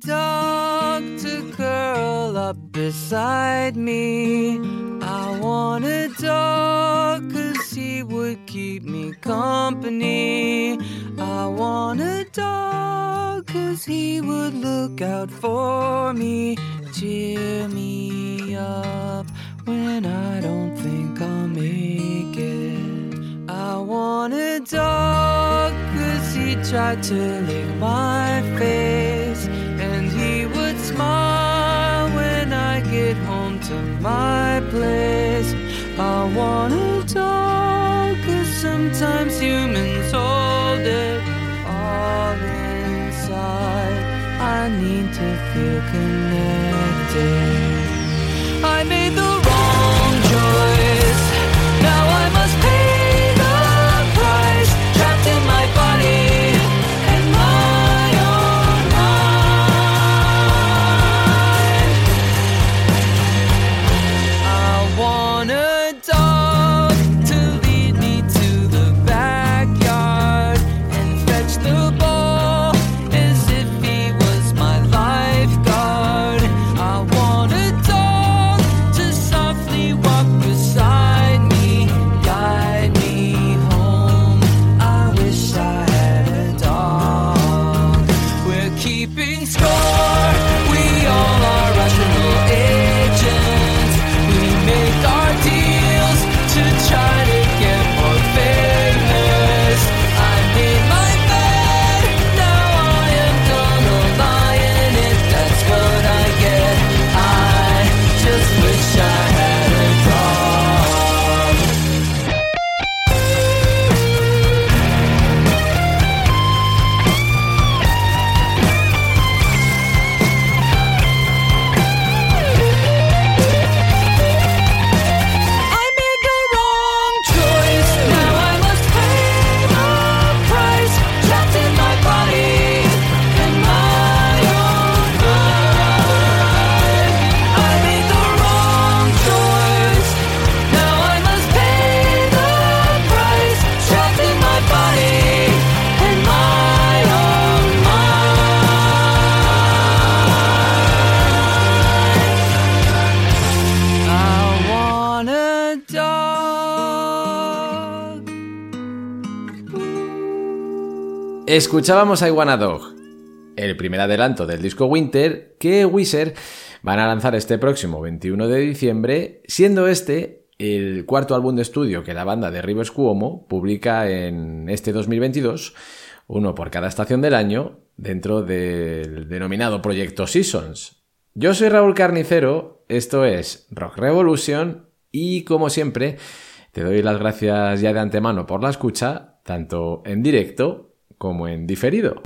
dog to curl up beside me. I want a dog cause he would keep me company. I want a dog cause he would look out for me, cheer me up when I don't think I'll make it. I want a dog cause he tried to lick my face my place. I wanna dog cause sometimes humans hold it all inside. I need to feel connected. Escuchábamos a Iguana Dog, el primer adelanto del disco Winter que Wizard van a lanzar este próximo 21 de diciembre, siendo este el cuarto álbum de estudio que la banda de Rivers Cuomo publica en este 2022, uno por cada estación del año, dentro del denominado proyecto Seasons. Yo soy Raúl Carnicero, esto es Rock Revolution y como siempre te doy las gracias ya de antemano por la escucha, tanto en directo como en diferido.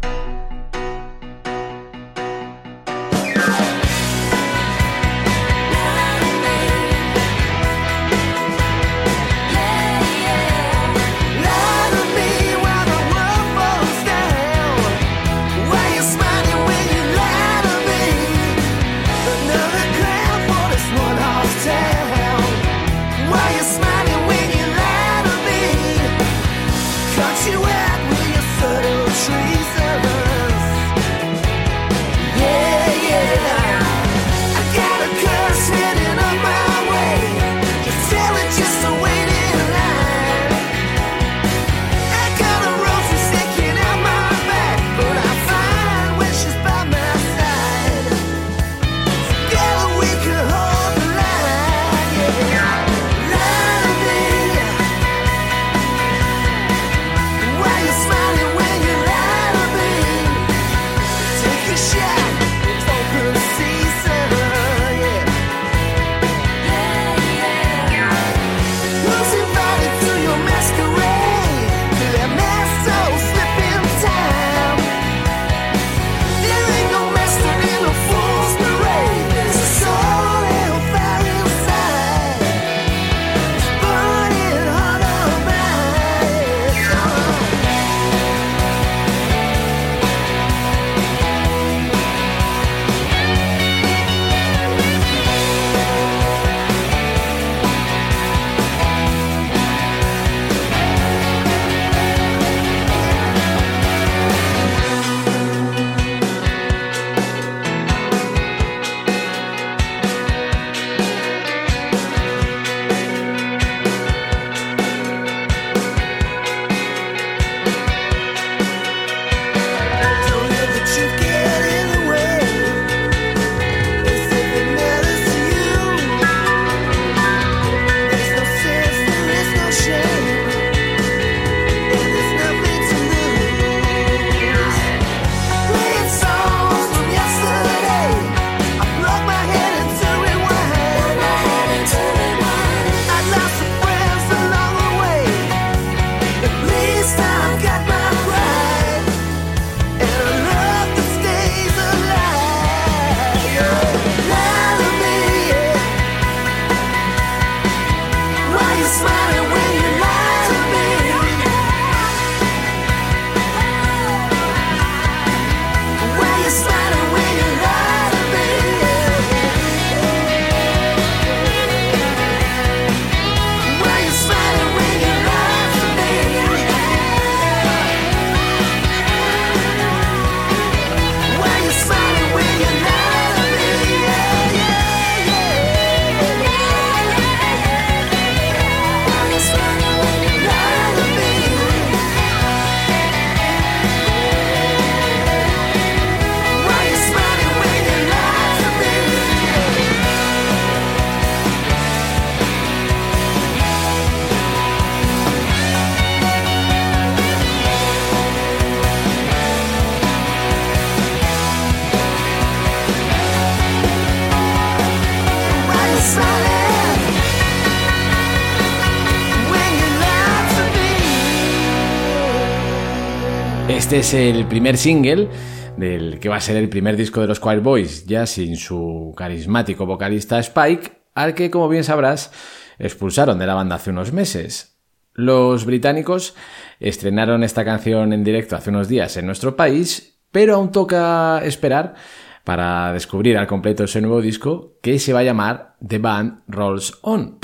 Este es el primer single del que va a ser el primer disco de los Choir Boys, ya sin su carismático vocalista Spike, al que, como bien sabrás, expulsaron de la banda hace unos meses. Los británicos estrenaron esta canción en directo hace unos días en nuestro país, pero aún toca esperar para descubrir al completo ese nuevo disco que se va a llamar The Band Rolls On.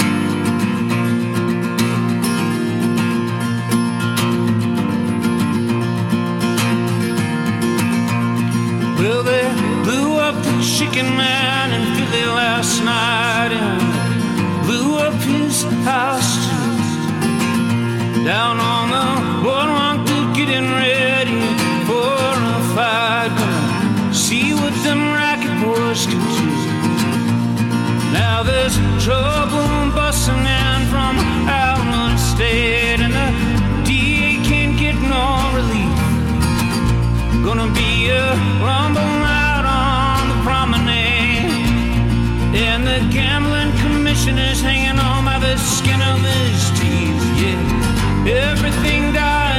Chicken man in Philly last night and blew up his house too. Down on the boardwalk, they're getting ready for a fight. See what them racket boys can do. Now there's trouble busting in from out of state, and the DA can't get no relief. Gonna be a rumble the gambling commissioner's hanging on by the skin of his teeth. Yeah, everything dies,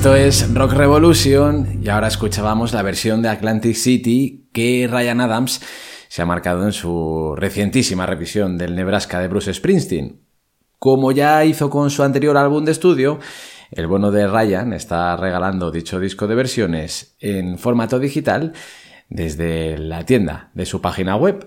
Esto es Rock Revolution y ahora escuchábamos la versión de Atlantic City que Ryan Adams se ha marcado en su recientísima revisión del Nebraska de Bruce Springsteen. Como ya hizo con su anterior álbum de estudio, el bono de Ryan está regalando dicho disco de versiones en formato digital desde la tienda de su página web.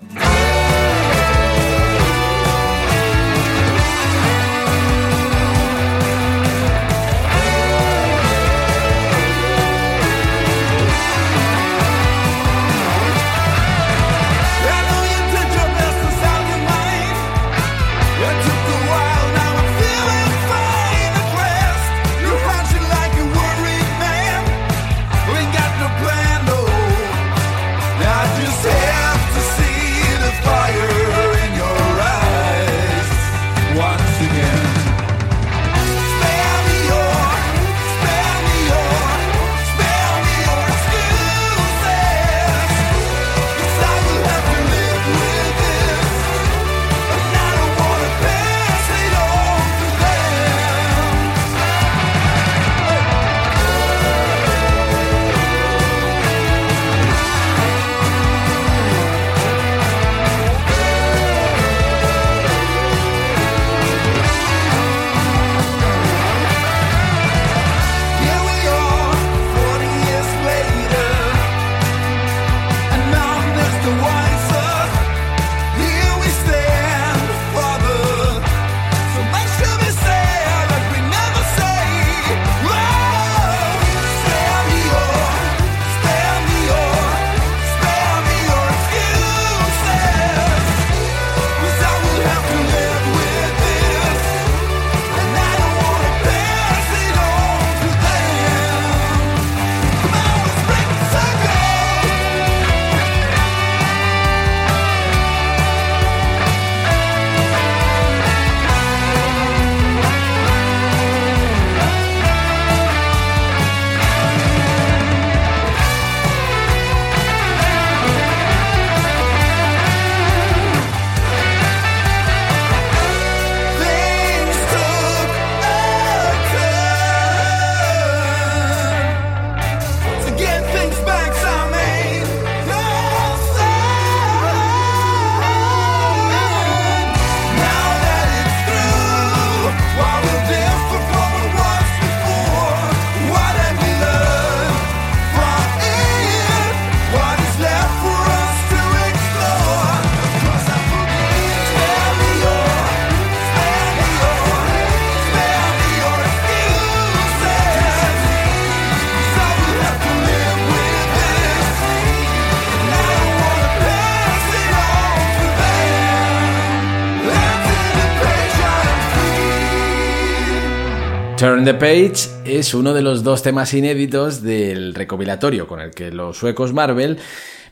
The Page es uno de los dos temas inéditos del recopilatorio con el que los suecos Marvel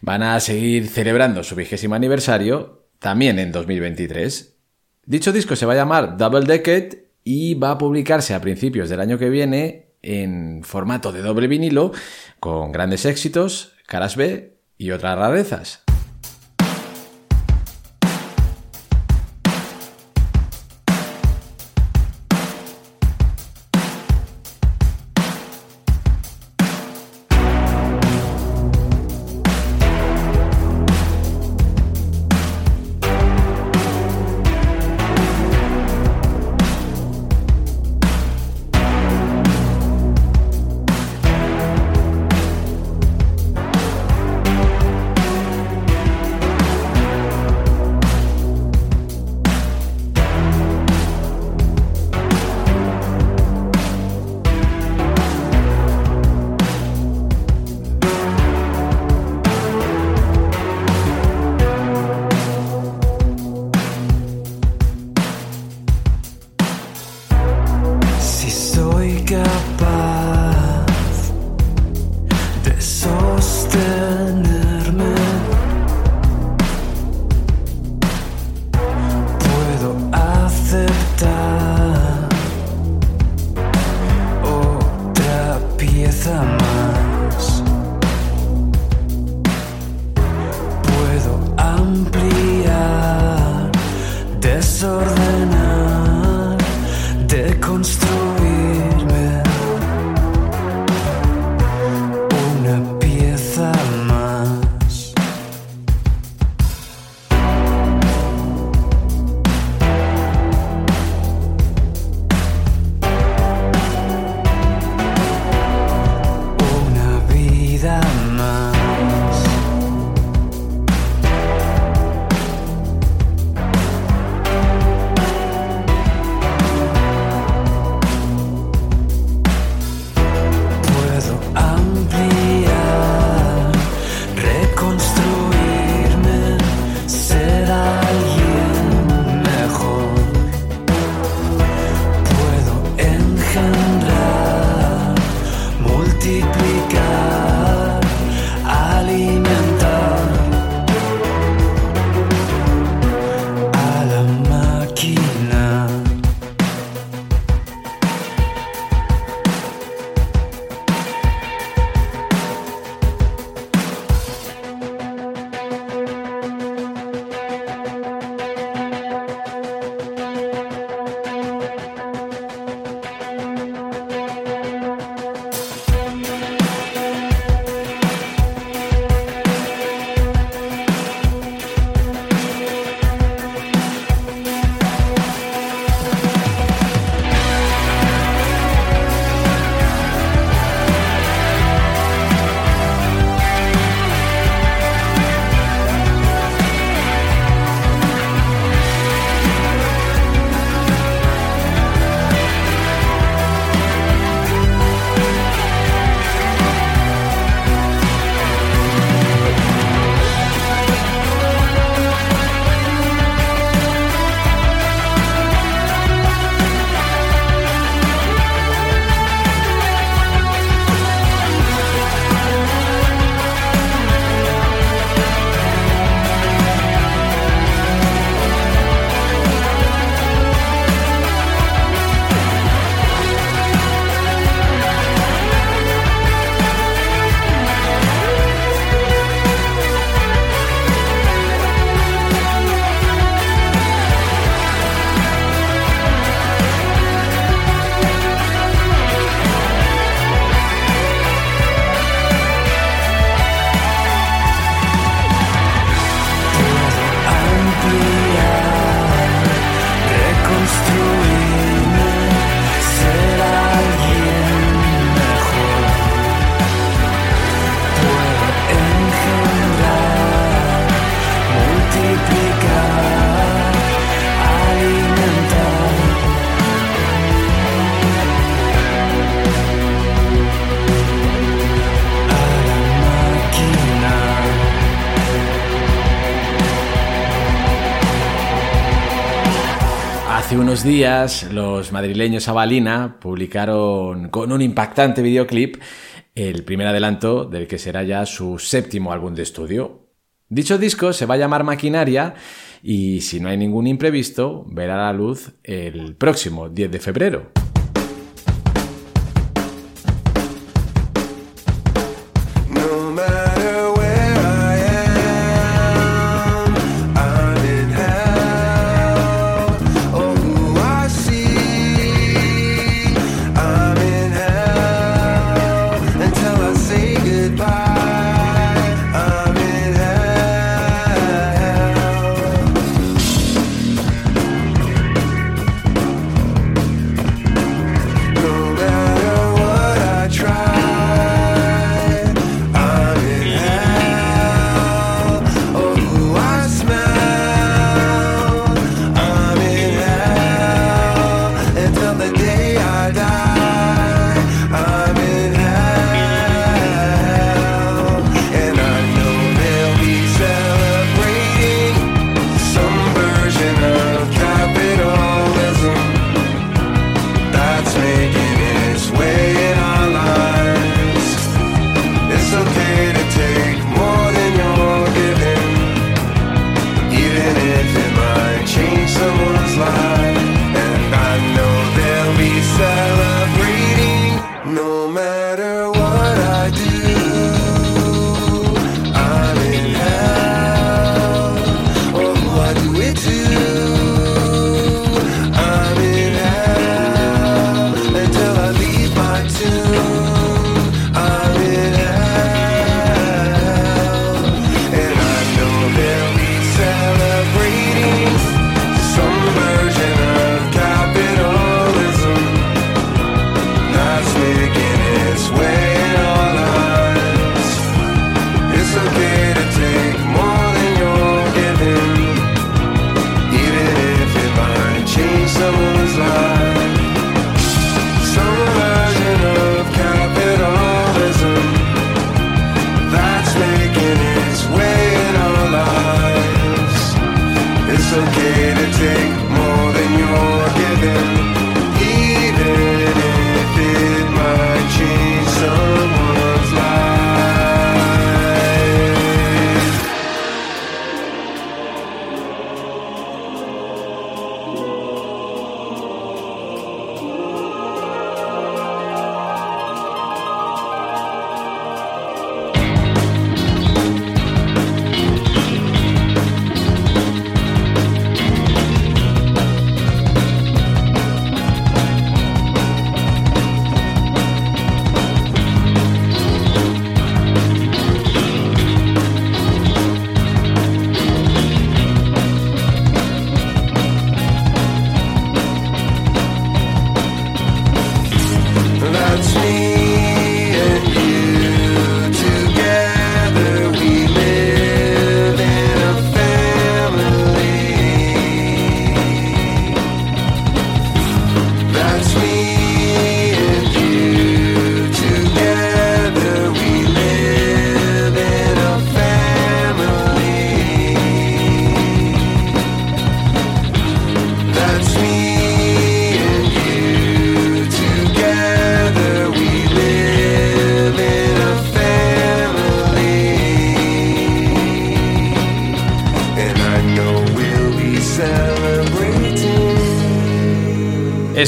van a seguir celebrando su vigésimo aniversario también en 2023. Dicho disco se va a llamar Double Decade y va a publicarse a principios del año que viene en formato de doble vinilo con grandes éxitos, caras B y otras rarezas. días, los madrileños Avalina publicaron con un impactante videoclip el primer adelanto del que será ya su séptimo álbum de estudio. Dicho disco se va a llamar Maquinaria y si no hay ningún imprevisto, verá la luz el próximo 10 de febrero.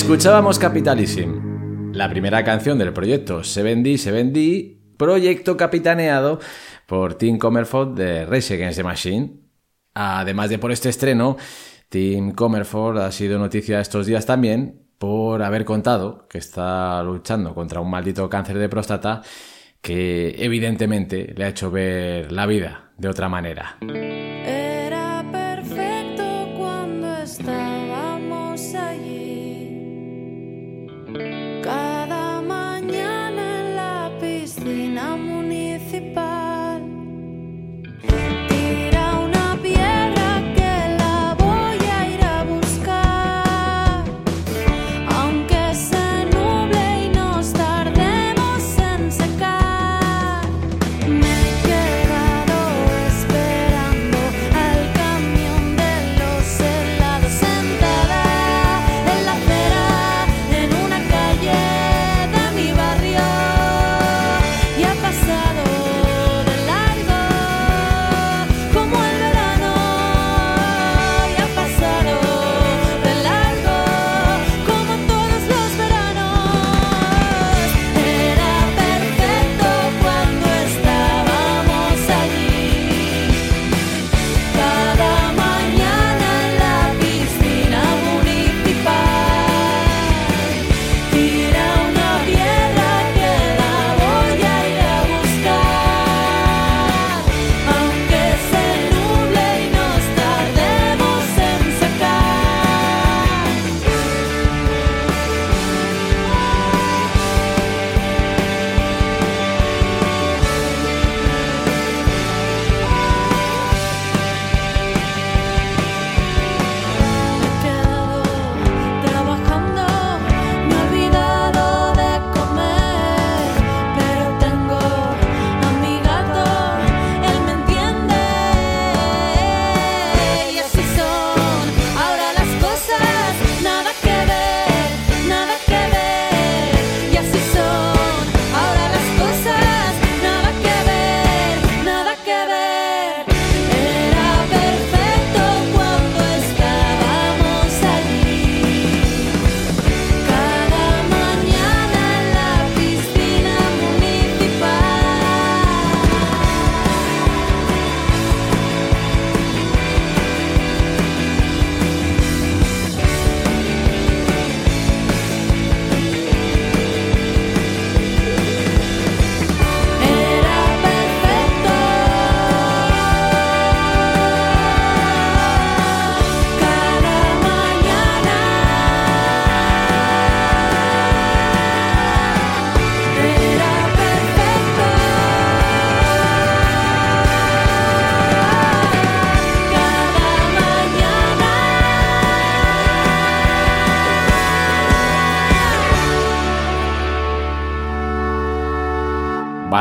Escuchábamos Capitalism, la primera canción del proyecto Se vendí, se vendí, proyecto capitaneado por Tim Comerford de Race Against the Machine. Además de por este estreno, Tim Comerford ha sido noticia estos días también por haber contado que está luchando contra un maldito cáncer de próstata que evidentemente le ha hecho ver la vida de otra manera. Eh,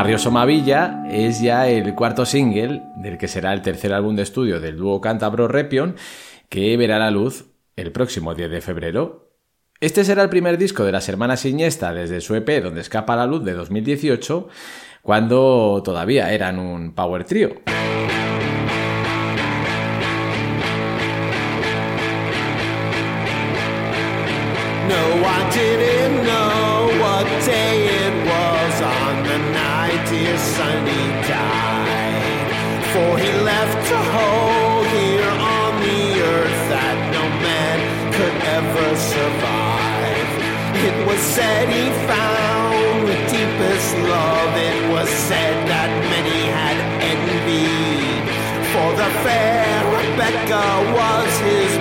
Barrio Somavilla es ya el cuarto single del que será el tercer álbum de estudio del dúo cántabro Repion, que verá la luz el próximo 10 de febrero. Este será el primer disco de las hermanas Iniesta desde su EP Donde escapa la luz de 2018, cuando todavía eran un power trio. A hole here on the earth that no man could ever survive. It was said he found the deepest love. It was said that many had envied. For the fair Rebecca was his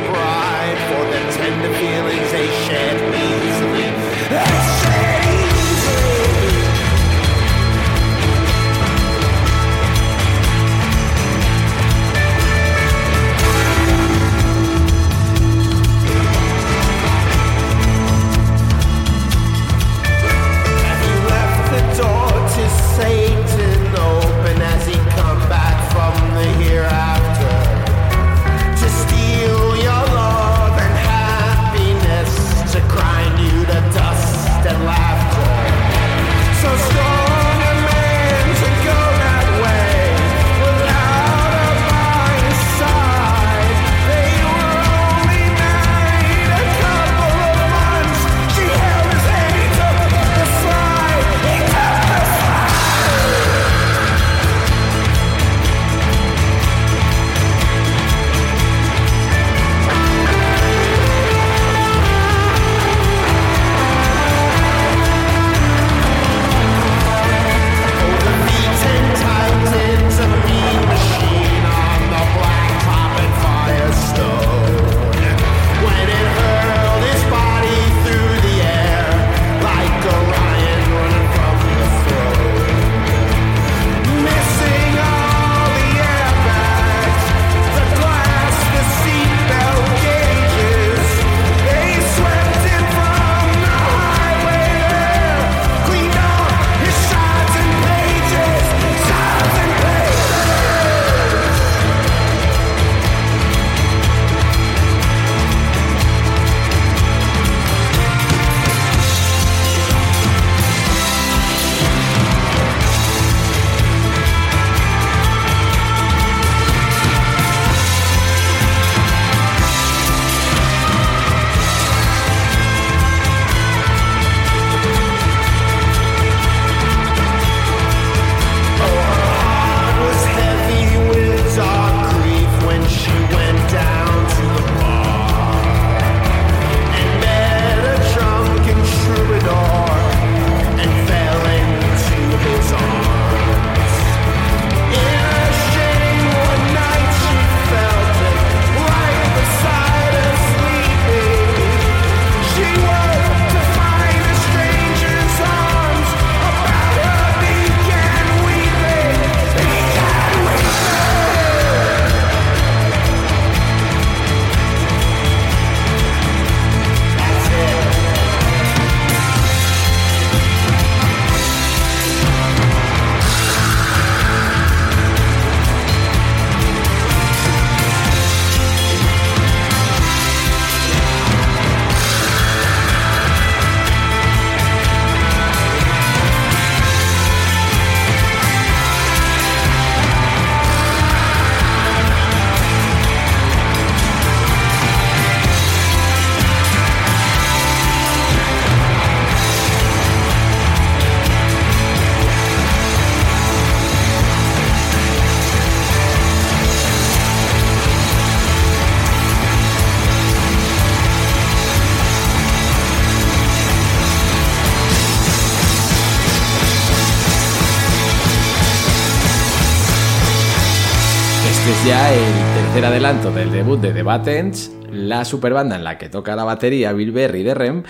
es ya el tercer adelanto del debut de The Buttons, la superbanda en la que toca la batería Bill Berry de Rem,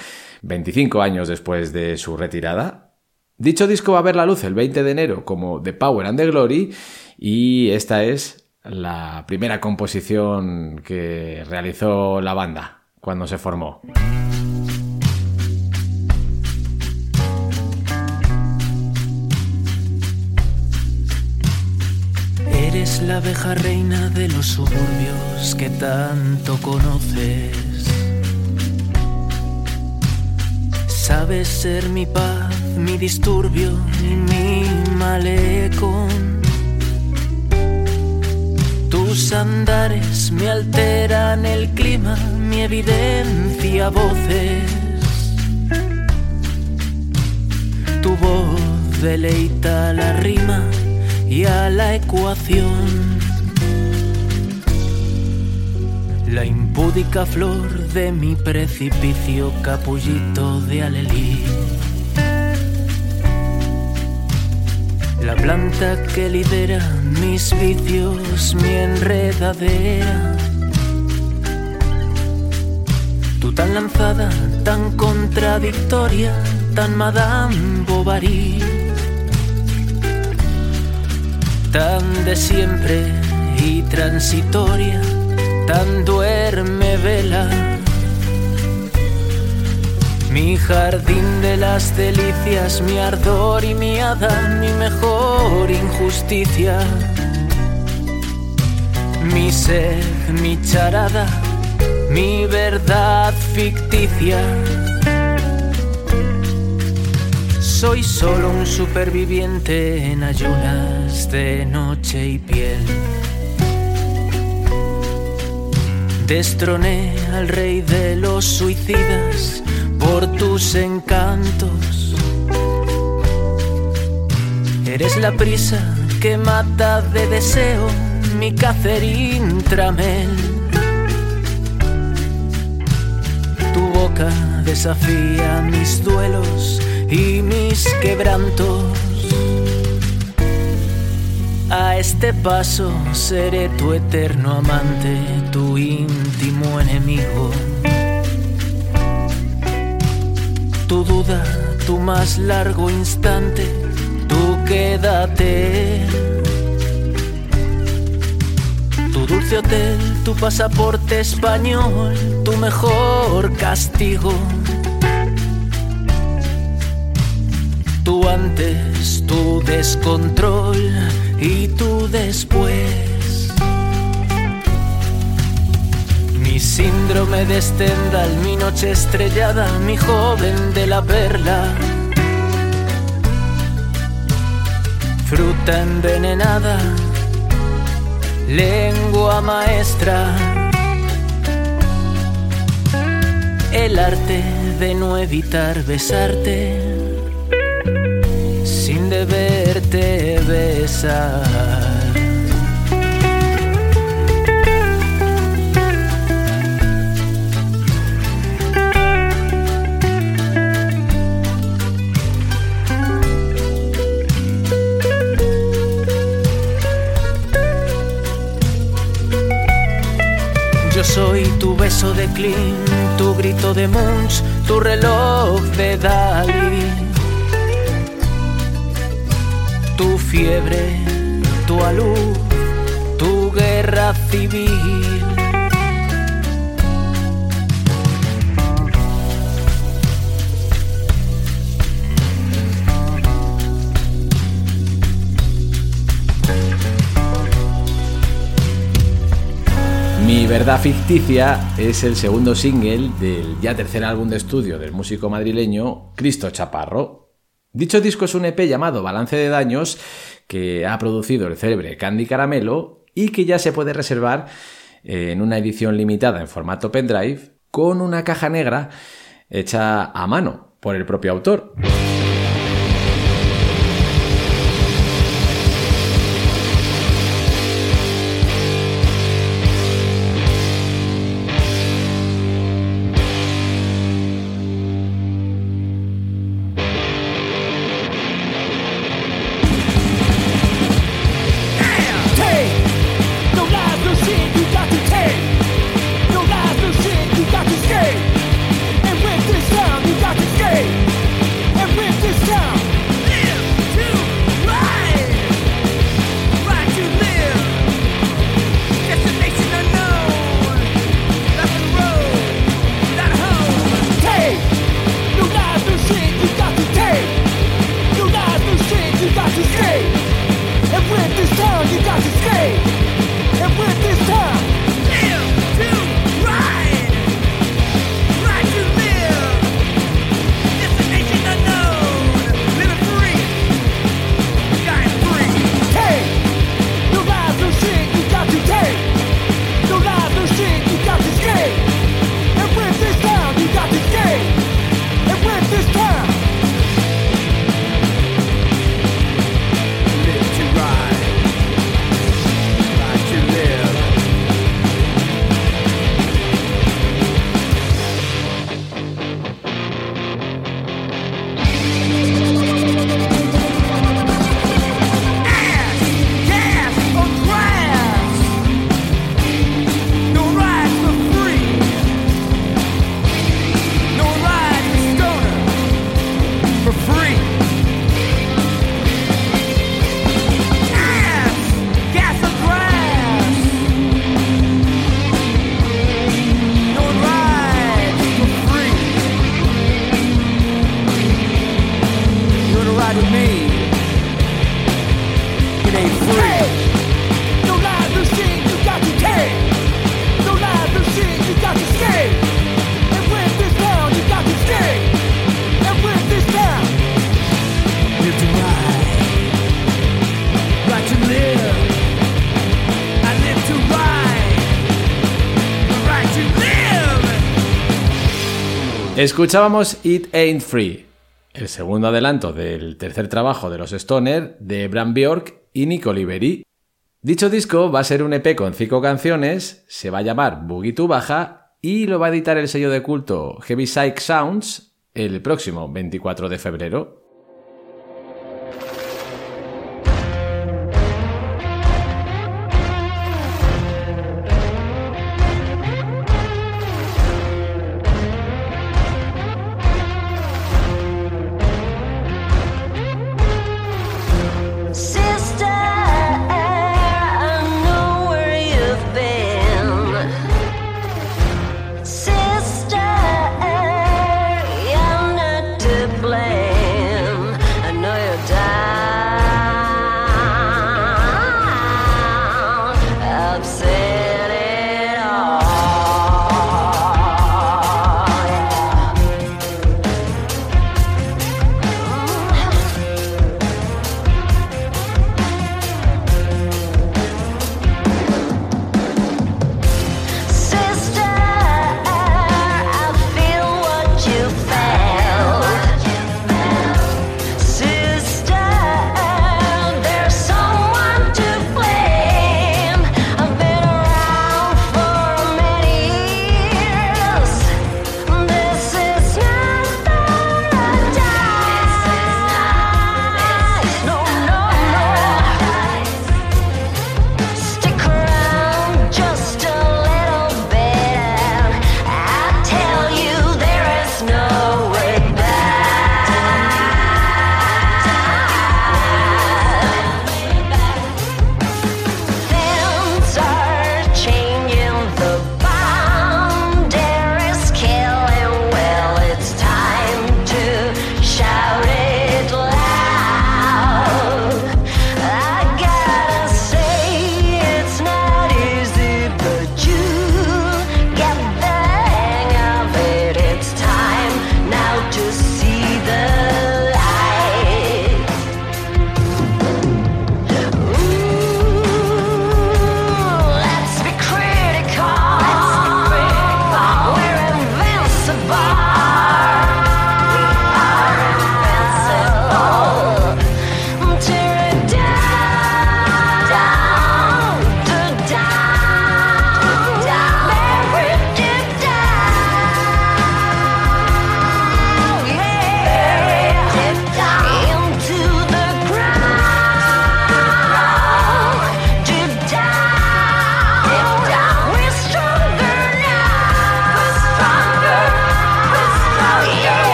25 años después de su retirada. Dicho disco va a ver la luz el 20 de enero como The Power and the Glory y esta es la primera composición que realizó la banda cuando se formó. Eres la abeja reina de los suburbios que tanto conoces. Sabes ser mi paz, mi disturbio y mi malecón. Tus andares me alteran el clima, mi evidencia voces. Tu voz deleita la rima y a la ecuación. La impúdica flor de mi precipicio, capullito de alelí. La planta que lidera mis vicios, mi enredadera. Tú tan lanzada, tan contradictoria, tan Madame Bovary. Tan de siempre y transitoria, tan duerme vela. Mi jardín de las delicias, mi ardor y mi hada, mi mejor injusticia. Mi sed, mi charada, mi verdad ficticia. Soy solo un superviviente en ayunas de noche y piel. Destroné al rey de los suicidas por tus encantos. Eres la prisa que mata de deseo mi Catherine Tramel. Tu boca desafía mis duelos y mis quebrantos. A este paso seré tu eterno amante, tu íntimo enemigo. Tu duda, tu más largo instante, tú quédate. Tu dulce hotel, tu pasaporte español, tu mejor castigo. Antes, tu descontrol y tú después. Mi síndrome de Stendhal, mi noche estrellada, mi joven de la perla. Fruta envenenada, lengua maestra. El arte de no evitar besarte deberte besar. Yo soy tu beso de Klim, tu grito de Munch, tu reloj de Dalí fiebre, tu alud, tu guerra civil. Mi verdad ficticia es el segundo single del ya tercer álbum de estudio del músico madrileño Cristo Chaparro. Dicho disco es un EP llamado Balance de Daños que ha producido el célebre Candy Caramelo y que ya se puede reservar en una edición limitada en formato pendrive con una caja negra hecha a mano por el propio autor. Escuchábamos It Ain't Free, el segundo adelanto del tercer trabajo de los Stoner de Bram Bjork y Nick Oliveri. Dicho disco va a ser un EP con cinco canciones, se va a llamar Boogie to Baja y lo va a editar el sello de culto Heavy Psych Sounds el próximo 24 de febrero.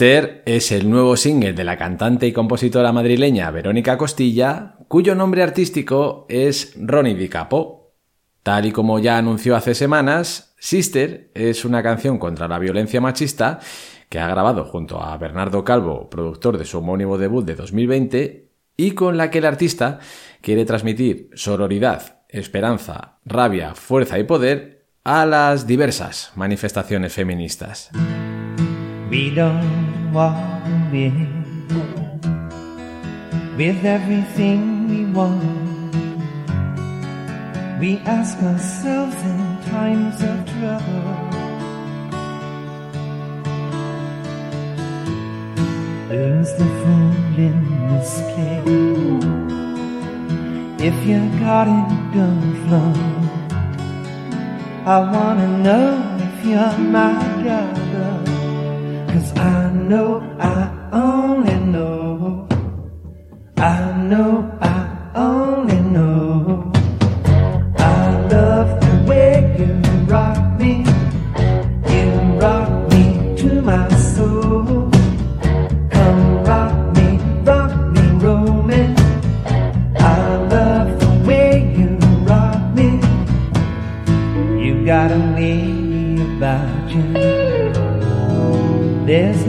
Sister es el nuevo single de la cantante y compositora madrileña Verónica Costilla, cuyo nombre artístico es Ronnie Di Capo. Tal y como ya anunció hace semanas, Sister es una canción contra la violencia machista que ha grabado junto a Bernardo Calvo, productor de su homónimo debut de 2020, y con la que el artista quiere transmitir sororidad, esperanza, rabia, fuerza y poder a las diversas manifestaciones feministas. Wanna live with everything we want. we ask ourselves in times of trouble. Who's the fool in this play? If you got it, don't float. I wanna know if you're my girl. Cause I know, I only know. I know, I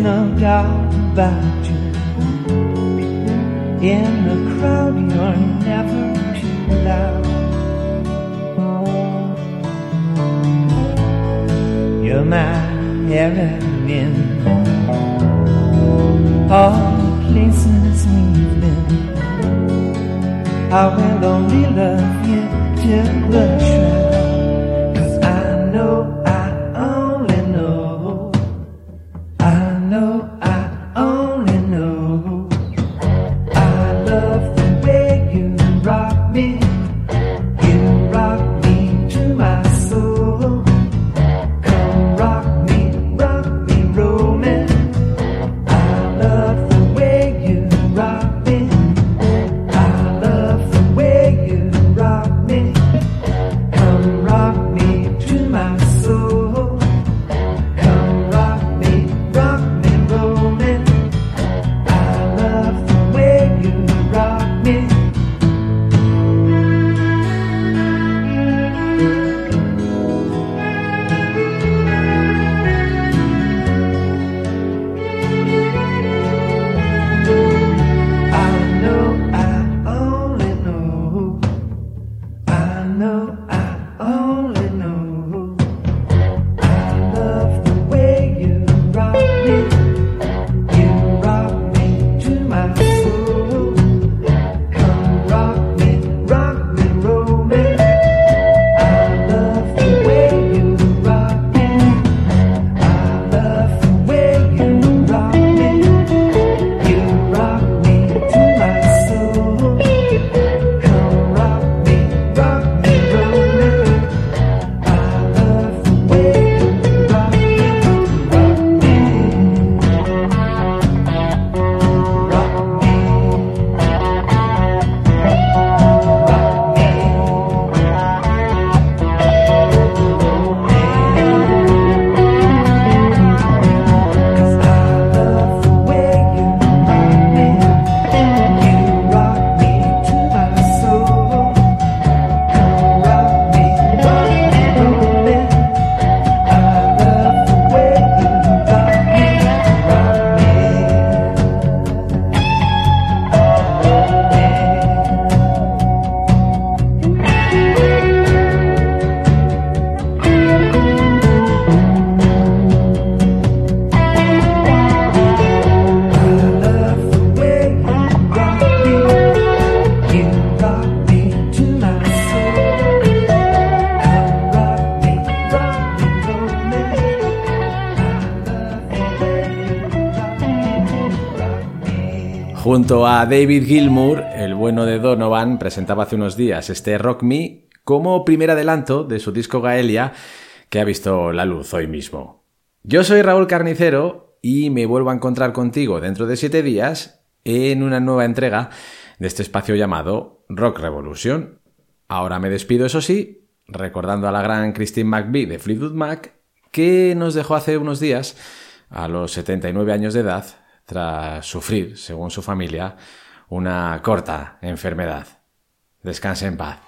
no doubt about you. In the crowd, you're never too loud. You're my heroine. All the places we've been. I will only love you till the A David Gilmour, el bueno de Donovan presentaba hace unos días este Rock Me como primer adelanto de su disco Gaelia que ha visto la luz hoy mismo. Yo soy Raúl Carnicero y me vuelvo a encontrar contigo dentro de siete días en una nueva entrega de este espacio llamado Rock Revolution. Ahora me despido, eso sí, recordando a la gran Christine McVie de Fleetwood Mac que nos dejó hace unos días a los 79 años de edad tras sufrir, según su familia, una corta enfermedad. Descanse en paz.